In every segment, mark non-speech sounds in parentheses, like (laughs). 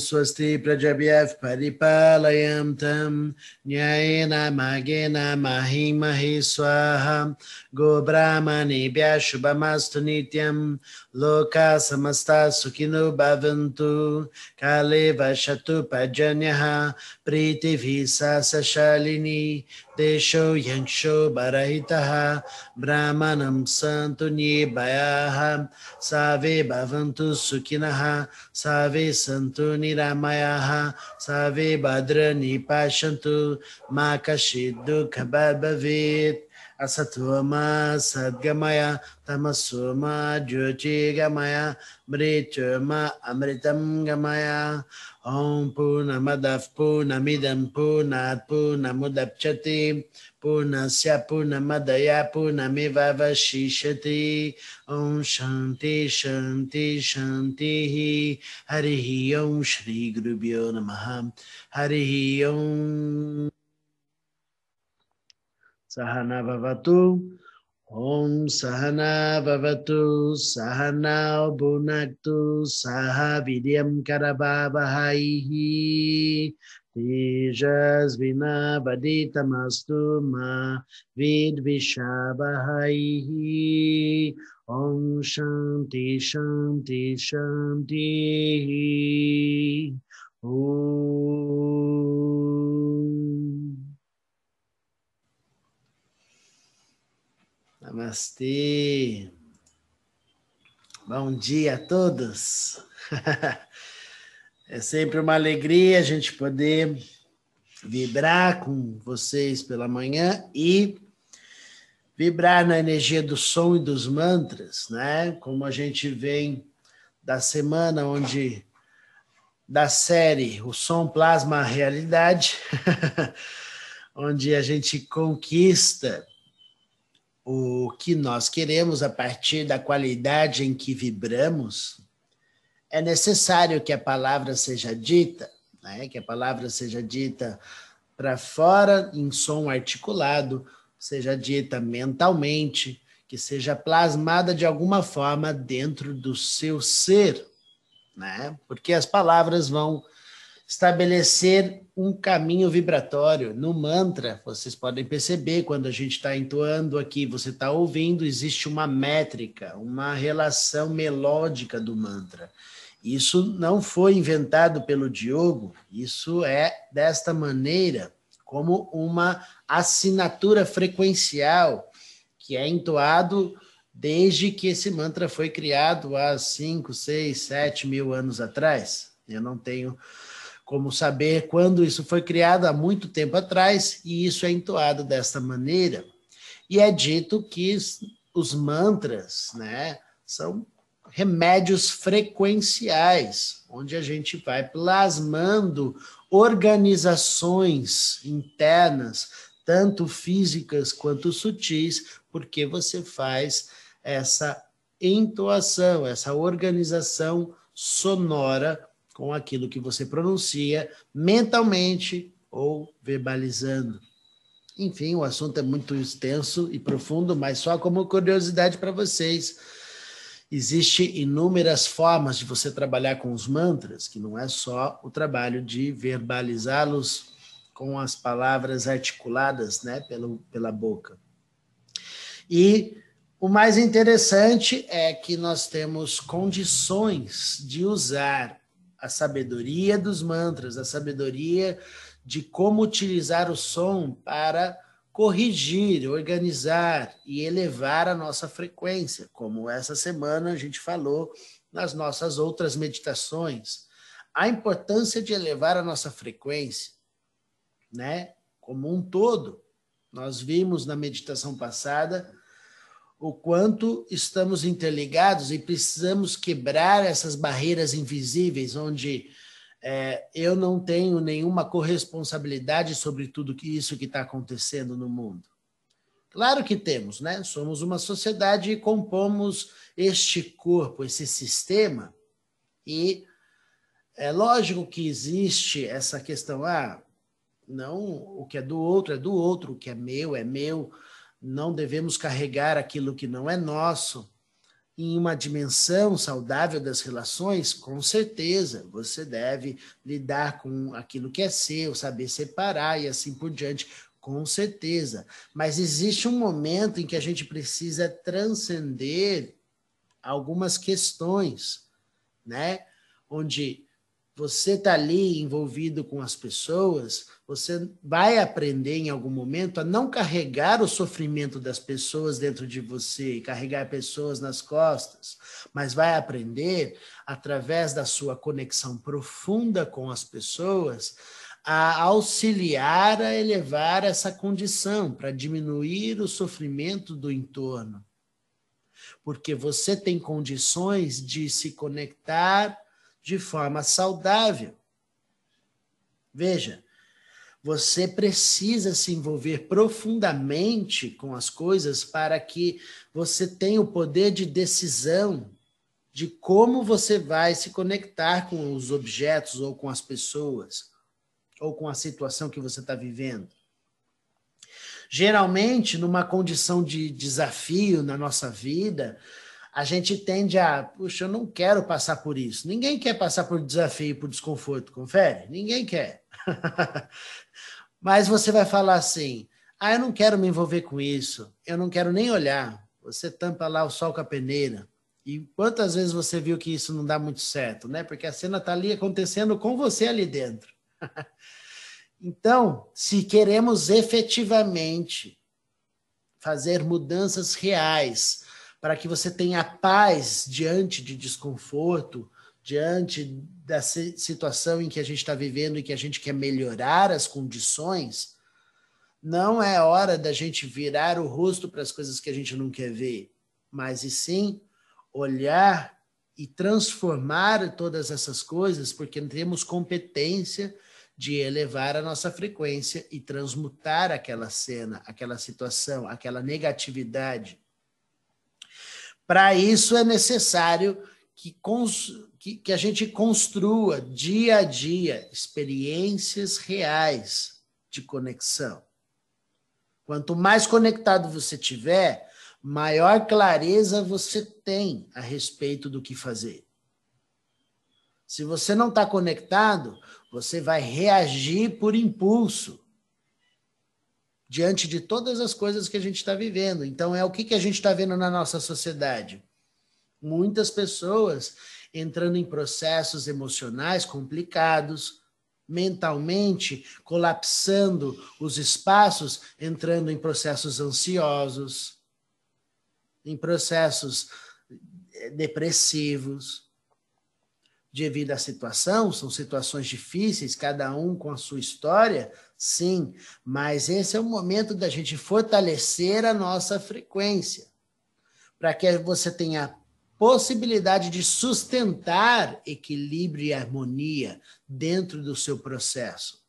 ॐ स्वस्ति प्रजभ्यः परिपालयं तं न्यायेन मार्गेण महि महि स्वाहा गोब्राह्मणेभ्यः शुभमस्तु नित्यं लोकाः समस्ताः सुखिनो भवन्तु काले वसतु पर्जन्यः प्रीतिभिः सा सशालिनी देशो यंशो बरहितः, ब्राह्मणं सन्तु निर्भयाः सर्वे भवन्तु सुखिनः सर्वे सन्तु निरामयाः सर्वे भद्र पश्यन्तु मा कश्चित् दुःखभाग् Asatoma Sadgamaya Tamasoma Jyochi Gamaya Mrityoma Amritam Gamaya. Om Punamadav Punamidam Punat Punamudapchati puna Punamadaya Punamivavashishati. Om Shanti Shanti Shanti Harihi Om Shri Gurubhyo Namaha. Harihi Om सहना भवतु ॐ सहना भवतु सहना भुनक्तु सह वीर्यं करभावहैः तेजस्विनावदितमस्तु मा विद्विषावहैः ॐ शान्ति शान्ति शान्तिः ॐ Namastê. Bom dia a todos. (laughs) É sempre uma alegria a gente poder vibrar com vocês pela manhã e vibrar na energia do som e dos mantras, né? Como a gente vem da semana onde da série O Som Plasma a Realidade, (laughs) onde a gente conquista o que nós queremos a partir da qualidade em que vibramos, é necessário que a palavra seja dita, né? que a palavra seja dita para fora em som articulado, seja dita mentalmente, que seja plasmada de alguma forma dentro do seu ser, né? Porque as palavras vão estabelecer um caminho vibratório. No mantra, vocês podem perceber, quando a gente está entoando aqui, você está ouvindo, existe uma métrica, uma relação melódica do mantra. Isso não foi inventado pelo Diogo, isso é desta maneira, como uma assinatura frequencial que é entoado desde que esse mantra foi criado há 5, 6, 7 mil anos atrás. Eu não tenho como saber quando isso foi criado há muito tempo atrás, e isso é entoado desta maneira. E é dito que os mantras, né, são remédios frequenciais, onde a gente vai plasmando organizações internas, tanto físicas quanto sutis, porque você faz essa entoação, essa organização sonora com aquilo que você pronuncia mentalmente ou verbalizando. Enfim, o assunto é muito extenso e profundo, mas só como curiosidade para vocês. Existem inúmeras formas de você trabalhar com os mantras, que não é só o trabalho de verbalizá-los com as palavras articuladas né, pelo, pela boca. E o mais interessante é que nós temos condições de usar a sabedoria dos mantras, a sabedoria de como utilizar o som para corrigir, organizar e elevar a nossa frequência, como essa semana a gente falou nas nossas outras meditações. A importância de elevar a nossa frequência, né, como um todo. Nós vimos na meditação passada o quanto estamos interligados e precisamos quebrar essas barreiras invisíveis, onde é, eu não tenho nenhuma corresponsabilidade sobre tudo que isso que está acontecendo no mundo. Claro que temos, né? Somos uma sociedade e compomos este corpo, esse sistema, e é lógico que existe essa questão, ah, não, o que é do outro é do outro, o que é meu é meu, não devemos carregar aquilo que não é nosso. em uma dimensão saudável das relações, com certeza você deve lidar com aquilo que é seu, saber separar e assim por diante, com certeza. Mas existe um momento em que a gente precisa transcender algumas questões, né? Onde você está ali envolvido com as pessoas, você vai aprender em algum momento a não carregar o sofrimento das pessoas dentro de você, carregar pessoas nas costas, mas vai aprender, através da sua conexão profunda com as pessoas, a auxiliar a elevar essa condição, para diminuir o sofrimento do entorno. Porque você tem condições de se conectar de forma saudável. Veja, você precisa se envolver profundamente com as coisas para que você tenha o poder de decisão de como você vai se conectar com os objetos ou com as pessoas ou com a situação que você está vivendo. Geralmente, numa condição de desafio na nossa vida, a gente tende a, puxa, eu não quero passar por isso. Ninguém quer passar por desafio, por desconforto, confere? Ninguém quer. (laughs) Mas você vai falar assim: ah, eu não quero me envolver com isso, eu não quero nem olhar. Você tampa lá o sol com a peneira. E quantas vezes você viu que isso não dá muito certo, né? Porque a cena está ali acontecendo com você ali dentro. (laughs) então, se queremos efetivamente fazer mudanças reais, para que você tenha paz diante de desconforto, diante da situação em que a gente está vivendo e que a gente quer melhorar as condições, não é hora da gente virar o rosto para as coisas que a gente não quer ver, mas e sim olhar e transformar todas essas coisas, porque temos competência de elevar a nossa frequência e transmutar aquela cena, aquela situação, aquela negatividade para isso é necessário que, que, que a gente construa dia a dia experiências reais de conexão. Quanto mais conectado você tiver, maior clareza você tem a respeito do que fazer. Se você não está conectado, você vai reagir por impulso diante de todas as coisas que a gente está vivendo. Então, é o que, que a gente está vendo na nossa sociedade? Muitas pessoas entrando em processos emocionais complicados, mentalmente colapsando os espaços, entrando em processos ansiosos, em processos eh, depressivos. Devido à situação, são situações difíceis, cada um com a sua história, Sim, mas esse é o momento da gente fortalecer a nossa frequência, para que você tenha possibilidade de sustentar equilíbrio e harmonia dentro do seu processo.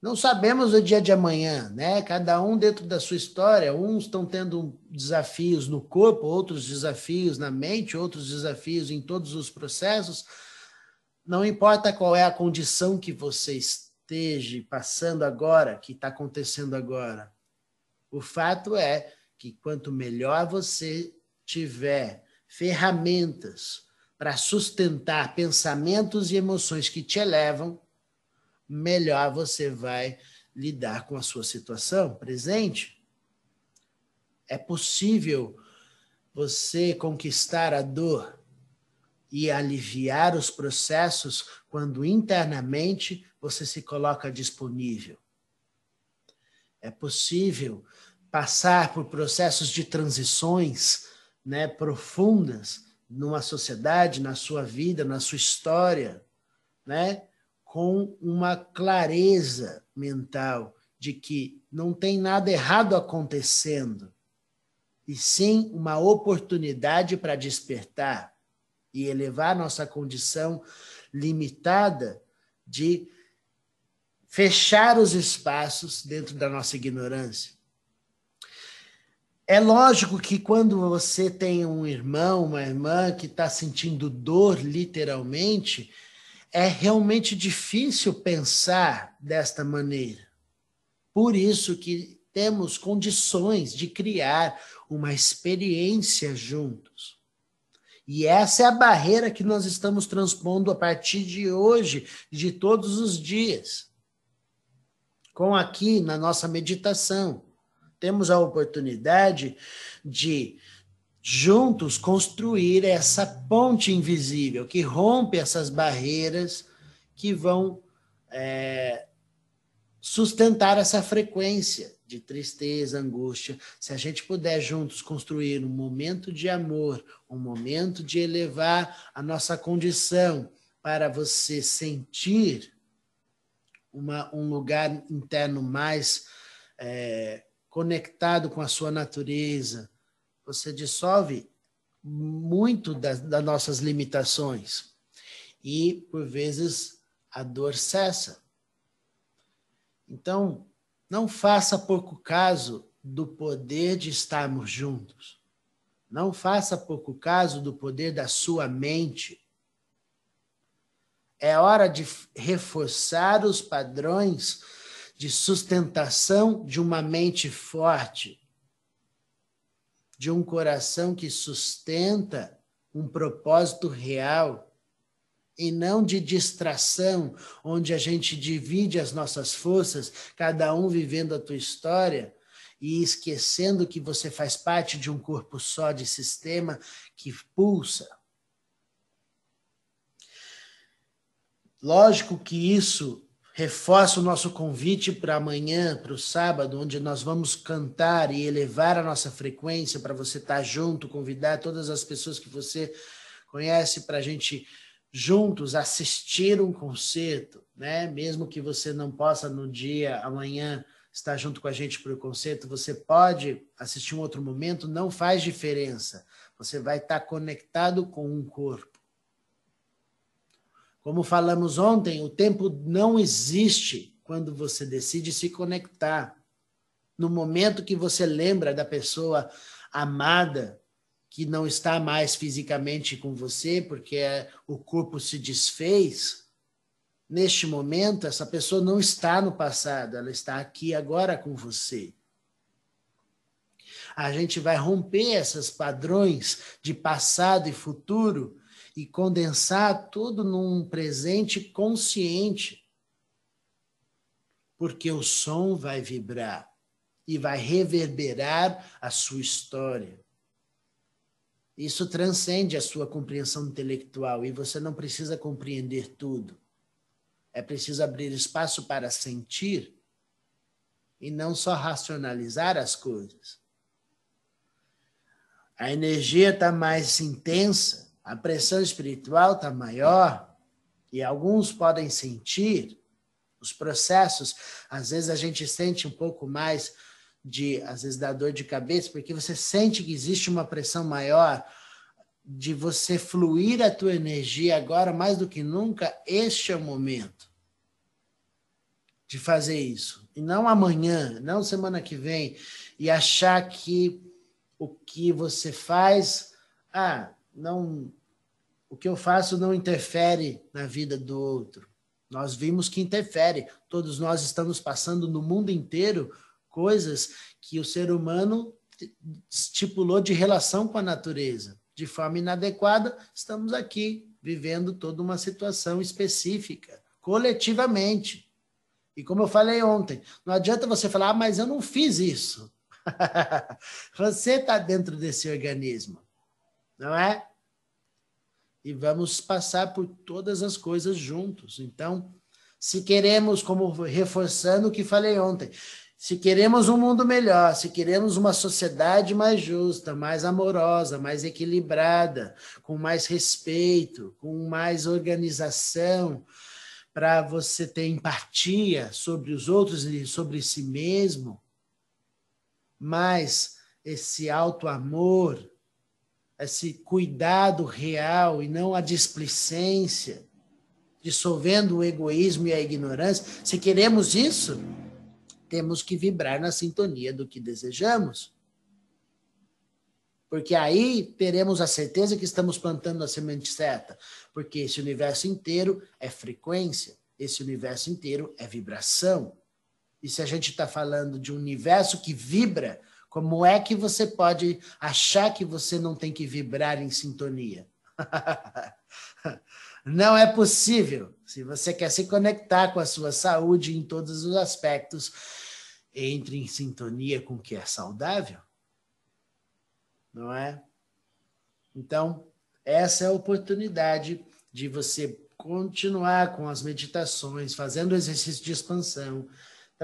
Não sabemos o dia de amanhã, né? Cada um dentro da sua história. Uns estão tendo desafios no corpo, outros desafios na mente, outros desafios em todos os processos. Não importa qual é a condição que você está esteja passando agora, que está acontecendo agora. O fato é que quanto melhor você tiver ferramentas para sustentar pensamentos e emoções que te elevam, melhor você vai lidar com a sua situação presente. É possível você conquistar a dor e aliviar os processos quando internamente você se coloca disponível. É possível passar por processos de transições né, profundas numa sociedade, na sua vida, na sua história, né, com uma clareza mental de que não tem nada errado acontecendo, e sim uma oportunidade para despertar e elevar nossa condição limitada de fechar os espaços dentro da nossa ignorância. É lógico que quando você tem um irmão, uma irmã que está sentindo dor, literalmente, é realmente difícil pensar desta maneira. Por isso que temos condições de criar uma experiência juntos. E essa é a barreira que nós estamos transpondo a partir de hoje, de todos os dias. Com aqui na nossa meditação, temos a oportunidade de juntos construir essa ponte invisível que rompe essas barreiras que vão é, sustentar essa frequência de tristeza, angústia. Se a gente puder juntos construir um momento de amor, um momento de elevar a nossa condição para você sentir uma, um lugar interno mais é, conectado com a sua natureza, você dissolve muito das, das nossas limitações. E, por vezes, a dor cessa. Então, não faça pouco caso do poder de estarmos juntos. Não faça pouco caso do poder da sua mente. É hora de reforçar os padrões de sustentação de uma mente forte, de um coração que sustenta um propósito real e não de distração, onde a gente divide as nossas forças, cada um vivendo a tua história e esquecendo que você faz parte de um corpo só, de sistema que pulsa. Lógico que isso reforça o nosso convite para amanhã, para o sábado, onde nós vamos cantar e elevar a nossa frequência para você estar tá junto, convidar todas as pessoas que você conhece para a gente juntos assistir um concerto, né? Mesmo que você não possa no dia amanhã estar junto com a gente para o concerto, você pode assistir um outro momento, não faz diferença. Você vai estar tá conectado com um corpo. Como falamos ontem, o tempo não existe quando você decide se conectar. No momento que você lembra da pessoa amada, que não está mais fisicamente com você, porque o corpo se desfez, neste momento, essa pessoa não está no passado, ela está aqui agora com você. A gente vai romper esses padrões de passado e futuro e condensar tudo num presente consciente. Porque o som vai vibrar e vai reverberar a sua história. Isso transcende a sua compreensão intelectual e você não precisa compreender tudo. É preciso abrir espaço para sentir e não só racionalizar as coisas. A energia está mais intensa a pressão espiritual está maior e alguns podem sentir os processos. Às vezes a gente sente um pouco mais de, às vezes, da dor de cabeça, porque você sente que existe uma pressão maior de você fluir a tua energia agora mais do que nunca. Este é o momento de fazer isso. E não amanhã, não semana que vem, e achar que o que você faz, ah, não o que eu faço não interfere na vida do outro. Nós vimos que interfere. Todos nós estamos passando no mundo inteiro coisas que o ser humano estipulou de relação com a natureza. De forma inadequada, estamos aqui vivendo toda uma situação específica, coletivamente. E como eu falei ontem, não adianta você falar, ah, mas eu não fiz isso. (laughs) você está dentro desse organismo, não é? E vamos passar por todas as coisas juntos. Então, se queremos, como reforçando o que falei ontem, se queremos um mundo melhor, se queremos uma sociedade mais justa, mais amorosa, mais equilibrada, com mais respeito, com mais organização, para você ter empatia sobre os outros e sobre si mesmo, mais esse alto amor, esse cuidado real e não a displicência, dissolvendo o egoísmo e a ignorância, se queremos isso, temos que vibrar na sintonia do que desejamos. Porque aí teremos a certeza que estamos plantando a semente certa. Porque esse universo inteiro é frequência, esse universo inteiro é vibração. E se a gente está falando de um universo que vibra, como é que você pode achar que você não tem que vibrar em sintonia? (laughs) não é possível. Se você quer se conectar com a sua saúde em todos os aspectos, entre em sintonia com o que é saudável. Não é? Então, essa é a oportunidade de você continuar com as meditações, fazendo exercício de expansão,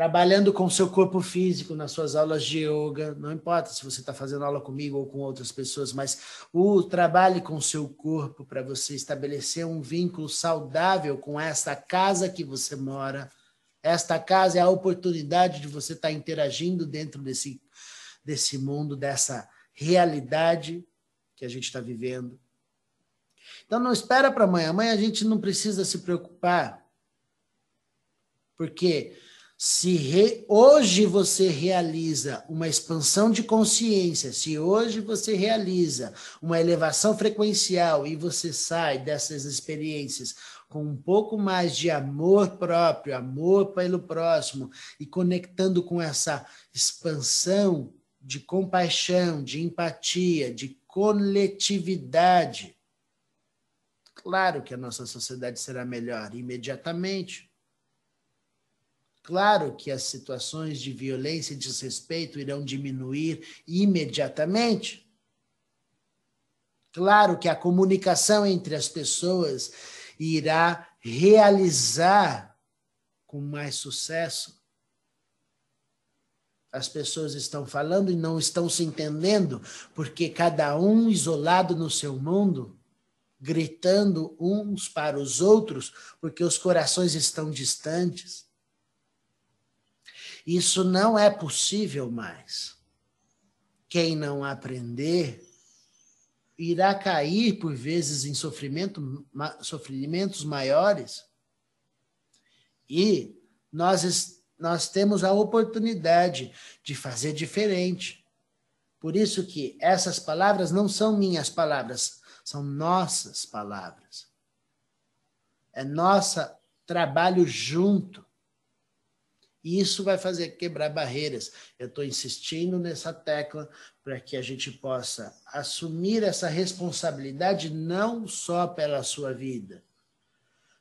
trabalhando com seu corpo físico nas suas aulas de yoga, não importa se você está fazendo aula comigo ou com outras pessoas, mas o trabalhe com seu corpo para você estabelecer um vínculo saudável com esta casa que você mora. Esta casa é a oportunidade de você estar tá interagindo dentro desse, desse mundo, dessa realidade que a gente está vivendo. Então não espera para amanhã. Amanhã a gente não precisa se preocupar. Porque se re... hoje você realiza uma expansão de consciência, se hoje você realiza uma elevação frequencial e você sai dessas experiências com um pouco mais de amor próprio, amor pelo próximo e conectando com essa expansão de compaixão, de empatia, de coletividade. Claro que a nossa sociedade será melhor imediatamente. Claro que as situações de violência e desrespeito irão diminuir imediatamente. Claro que a comunicação entre as pessoas irá realizar com mais sucesso. As pessoas estão falando e não estão se entendendo, porque cada um isolado no seu mundo, gritando uns para os outros, porque os corações estão distantes. Isso não é possível mais. Quem não aprender irá cair por vezes em sofrimento, sofrimentos maiores. E nós, nós temos a oportunidade de fazer diferente. Por isso que essas palavras não são minhas palavras, são nossas palavras. É nosso trabalho junto. Isso vai fazer quebrar barreiras. Eu estou insistindo nessa tecla para que a gente possa assumir essa responsabilidade não só pela sua vida,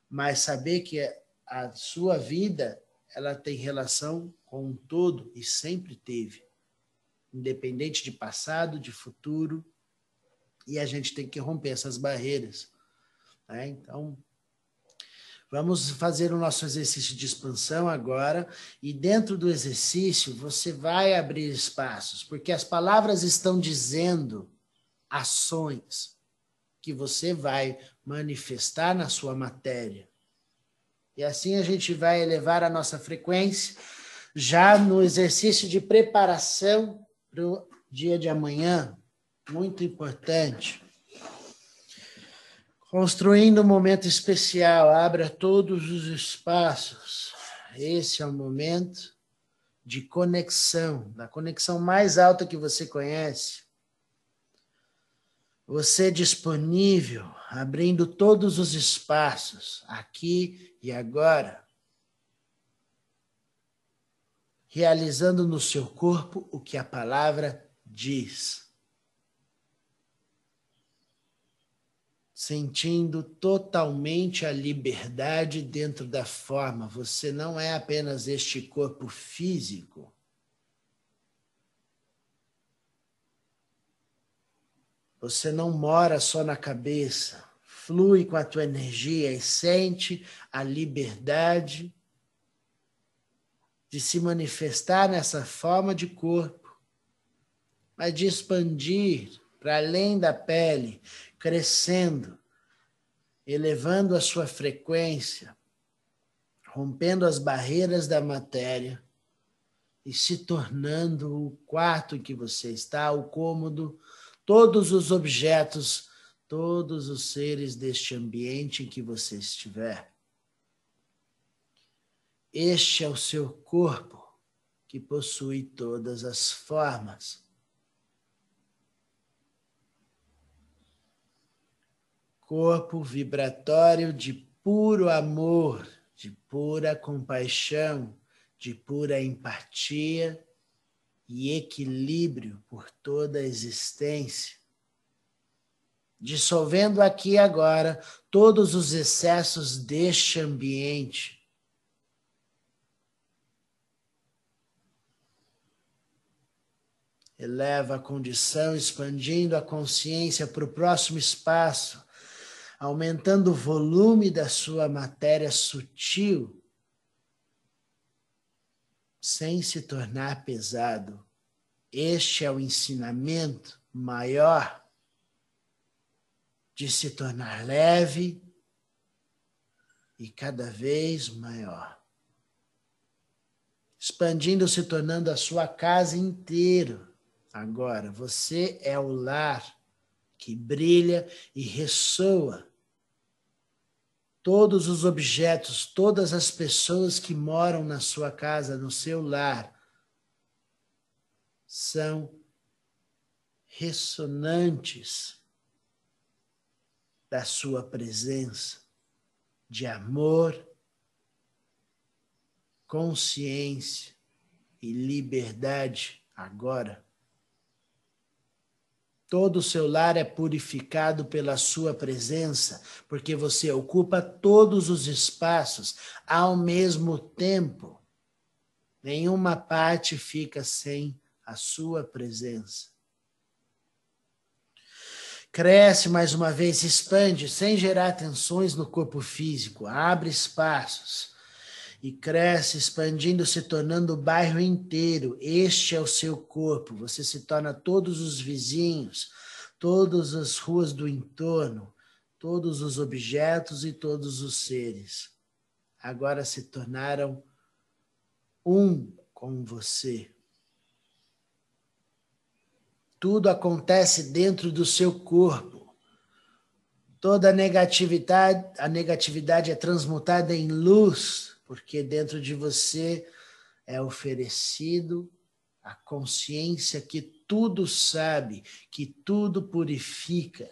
mas saber que a sua vida ela tem relação com um todo e sempre teve, independente de passado, de futuro, e a gente tem que romper essas barreiras. Né? Então, Vamos fazer o nosso exercício de expansão agora, e dentro do exercício você vai abrir espaços, porque as palavras estão dizendo ações que você vai manifestar na sua matéria. E assim a gente vai elevar a nossa frequência já no exercício de preparação para o dia de amanhã, muito importante. Construindo um momento especial, abra todos os espaços. Esse é o momento de conexão, da conexão mais alta que você conhece. Você disponível, abrindo todos os espaços, aqui e agora. Realizando no seu corpo o que a palavra diz. Sentindo totalmente a liberdade dentro da forma. Você não é apenas este corpo físico. Você não mora só na cabeça. Flui com a tua energia e sente a liberdade de se manifestar nessa forma de corpo, mas de expandir para além da pele, crescendo, elevando a sua frequência, rompendo as barreiras da matéria e se tornando o quarto em que você está, o cômodo, todos os objetos, todos os seres deste ambiente em que você estiver. Este é o seu corpo que possui todas as formas corpo vibratório de puro amor, de pura compaixão, de pura empatia e equilíbrio por toda a existência, dissolvendo aqui agora todos os excessos deste ambiente. Eleva a condição, expandindo a consciência para o próximo espaço, aumentando o volume da sua matéria sutil sem se tornar pesado. Este é o ensinamento maior de se tornar leve e cada vez maior. Expandindo, se tornando a sua casa inteira. Agora, você é o lar que brilha e ressoa todos os objetos, todas as pessoas que moram na sua casa, no seu lar, são ressonantes da sua presença de amor, consciência e liberdade agora. Todo o seu lar é purificado pela sua presença, porque você ocupa todos os espaços ao mesmo tempo. Nenhuma parte fica sem a sua presença. Cresce mais uma vez, expande, sem gerar tensões no corpo físico, abre espaços e cresce, expandindo, se tornando o bairro inteiro. Este é o seu corpo. Você se torna todos os vizinhos, todas as ruas do entorno, todos os objetos e todos os seres. Agora se tornaram um com você. Tudo acontece dentro do seu corpo. Toda a negatividade, a negatividade é transmutada em luz porque dentro de você é oferecido a consciência que tudo sabe, que tudo purifica,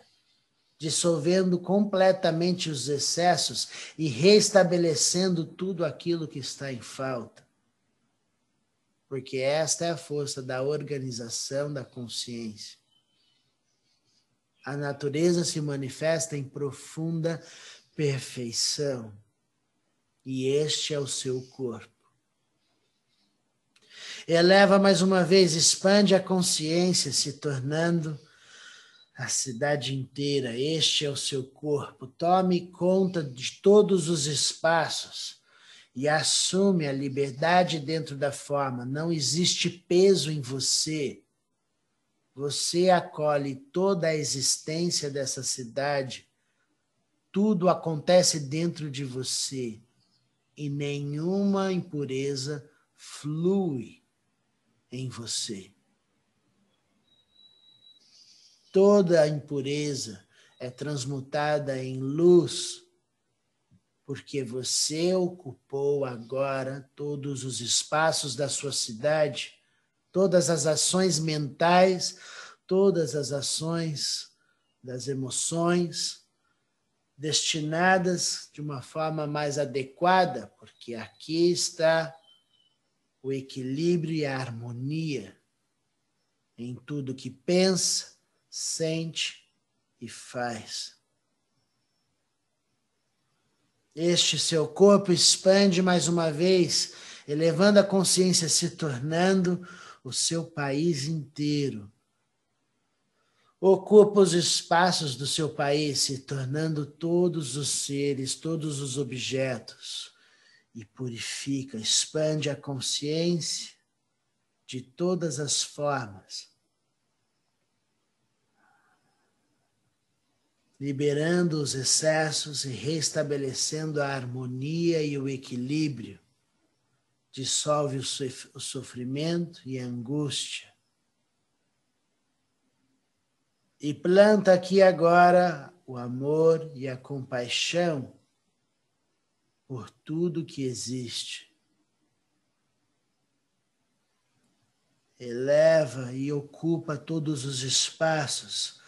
dissolvendo completamente os excessos e restabelecendo tudo aquilo que está em falta. Porque esta é a força da organização da consciência. A natureza se manifesta em profunda perfeição e este é o seu corpo. Eleva mais uma vez, expande a consciência, se tornando a cidade inteira. Este é o seu corpo. Tome conta de todos os espaços e assume a liberdade dentro da forma. Não existe peso em você. Você acolhe toda a existência dessa cidade. Tudo acontece dentro de você e nenhuma impureza flui em você. Toda a impureza é transmutada em luz, porque você ocupou agora todos os espaços da sua cidade, todas as ações mentais, todas as ações das emoções, destinadas de uma forma mais adequada, porque aqui está o equilíbrio e a harmonia em tudo que pensa, sente e faz. Este seu corpo expande mais uma vez, elevando a consciência, se tornando o seu país inteiro ocupa os espaços do seu país, se tornando todos os seres, todos os objetos, e purifica, expande a consciência de todas as formas, liberando os excessos e restabelecendo a harmonia e o equilíbrio, dissolve o sofrimento e a angústia e planta aqui agora o amor e a compaixão por tudo que existe. Eleva e ocupa todos os espaços,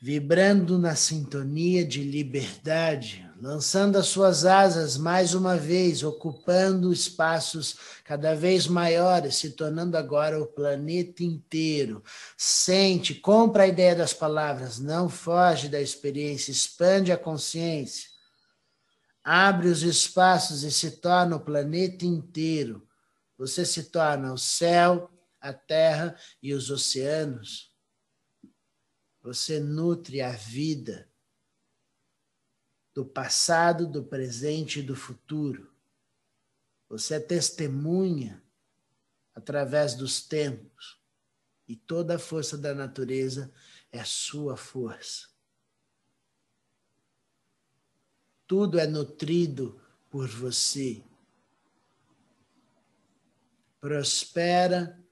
vibrando na sintonia de liberdade, lançando as suas asas mais uma vez, ocupando espaços cada vez maiores, se tornando agora o planeta inteiro. Sente, compra a ideia das palavras, não foge da experiência, expande a consciência. Abre os espaços e se torna o planeta inteiro. Você se torna o céu, a terra e os oceanos. Você nutre a vida do passado, do presente e do futuro. Você é testemunha através dos tempos. E toda a força da natureza é sua força. Tudo é nutrido por você. Prospera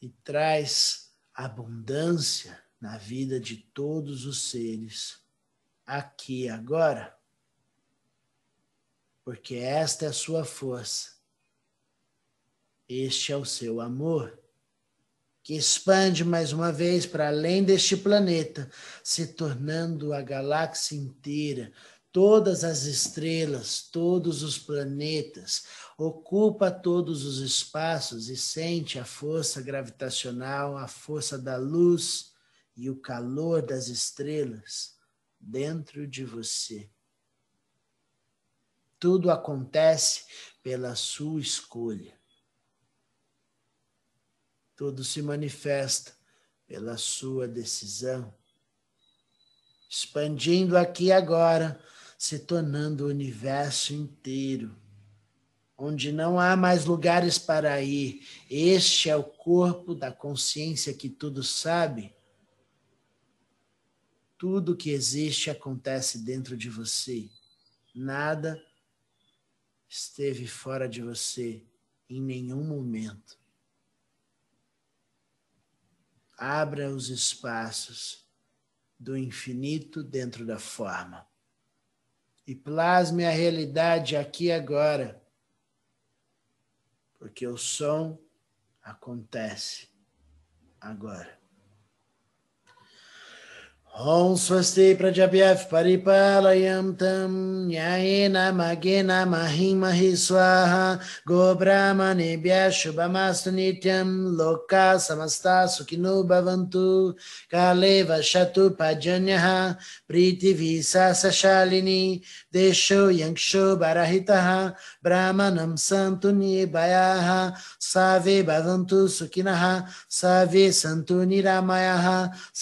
e traz abundância na vida de todos os seres aqui agora. Porque esta é a sua força. Este é o seu amor, que expande mais uma vez para além deste planeta, se tornando a galáxia inteira, todas as estrelas, todos os planetas, ocupa todos os espaços e sente a força gravitacional, a força da luz e o calor das estrelas dentro de você. Tudo acontece pela sua escolha. Tudo se manifesta pela sua decisão. Expandindo aqui agora, se tornando o universo inteiro, onde não há mais lugares para ir. Este é o corpo da consciência que tudo sabe tudo que existe acontece dentro de você. Nada esteve fora de você em nenhum momento. Abra os espaços do infinito dentro da forma e plasme a realidade aqui e agora, porque o som acontece agora. ॐ स्वस्ति प्रजभ्यः परिपालयं तं न्यायेन मगेन महिमहि स्वाहा गोब्राह्मणेभ्यः शुभमास्तु नित्यं लोकाः समस्ता सुखिनो भवन्तु काले वशतु पर्जन्यः प्रीतिभिशालिनी देशो यक्षो बरहितः ब्राह्मणं सन्तु निर्भयाः सर्वे भवन्तु सुखिनः सर्वे सन्तु निरामयाः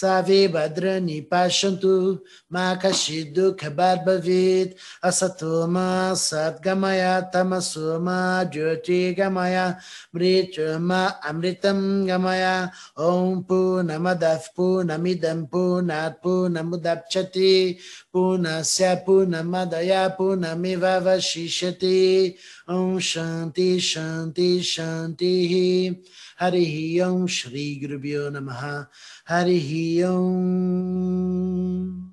सर्वे भद्रनि pashantu makashidu kabar bavit asatuma satgamaya tamasuma jyoti gamaya mrityuma amritam gamaya om punamadav punamidam punat punamudapchati punasya punamadaya punamivavashishati om shanti shanti shanti Hari Om Shri Gurubhyo Namaha Hari Om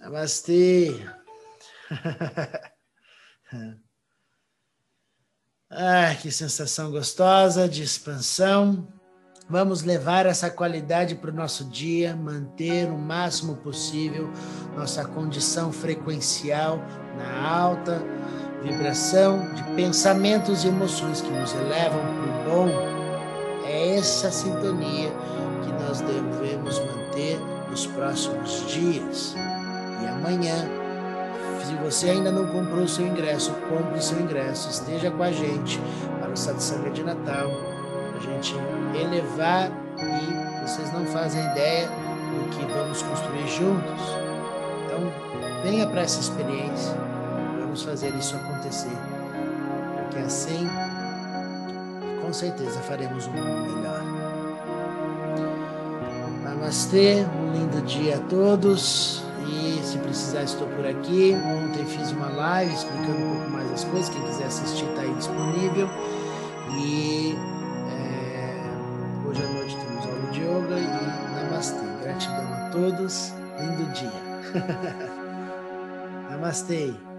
Namastê. (laughs) ah, que sensação gostosa de expansão. Vamos levar essa qualidade para o nosso dia, manter o máximo possível nossa condição frequencial na alta vibração de pensamentos e emoções que nos elevam para o bom, é essa sintonia que nós devemos manter nos próximos dias. E amanhã, se você ainda não comprou o seu ingresso, compre o seu ingresso, esteja com a gente para o Satsanga de Natal, a gente elevar e vocês não fazem ideia do que vamos construir juntos. Então, venha para essa experiência vamos fazer isso acontecer, porque assim, com certeza, faremos um mundo melhor. Namastê, um lindo dia a todos. E se precisar, estou por aqui. Ontem fiz uma live explicando um pouco mais as coisas. Quem quiser assistir, está aí disponível. E Gratidão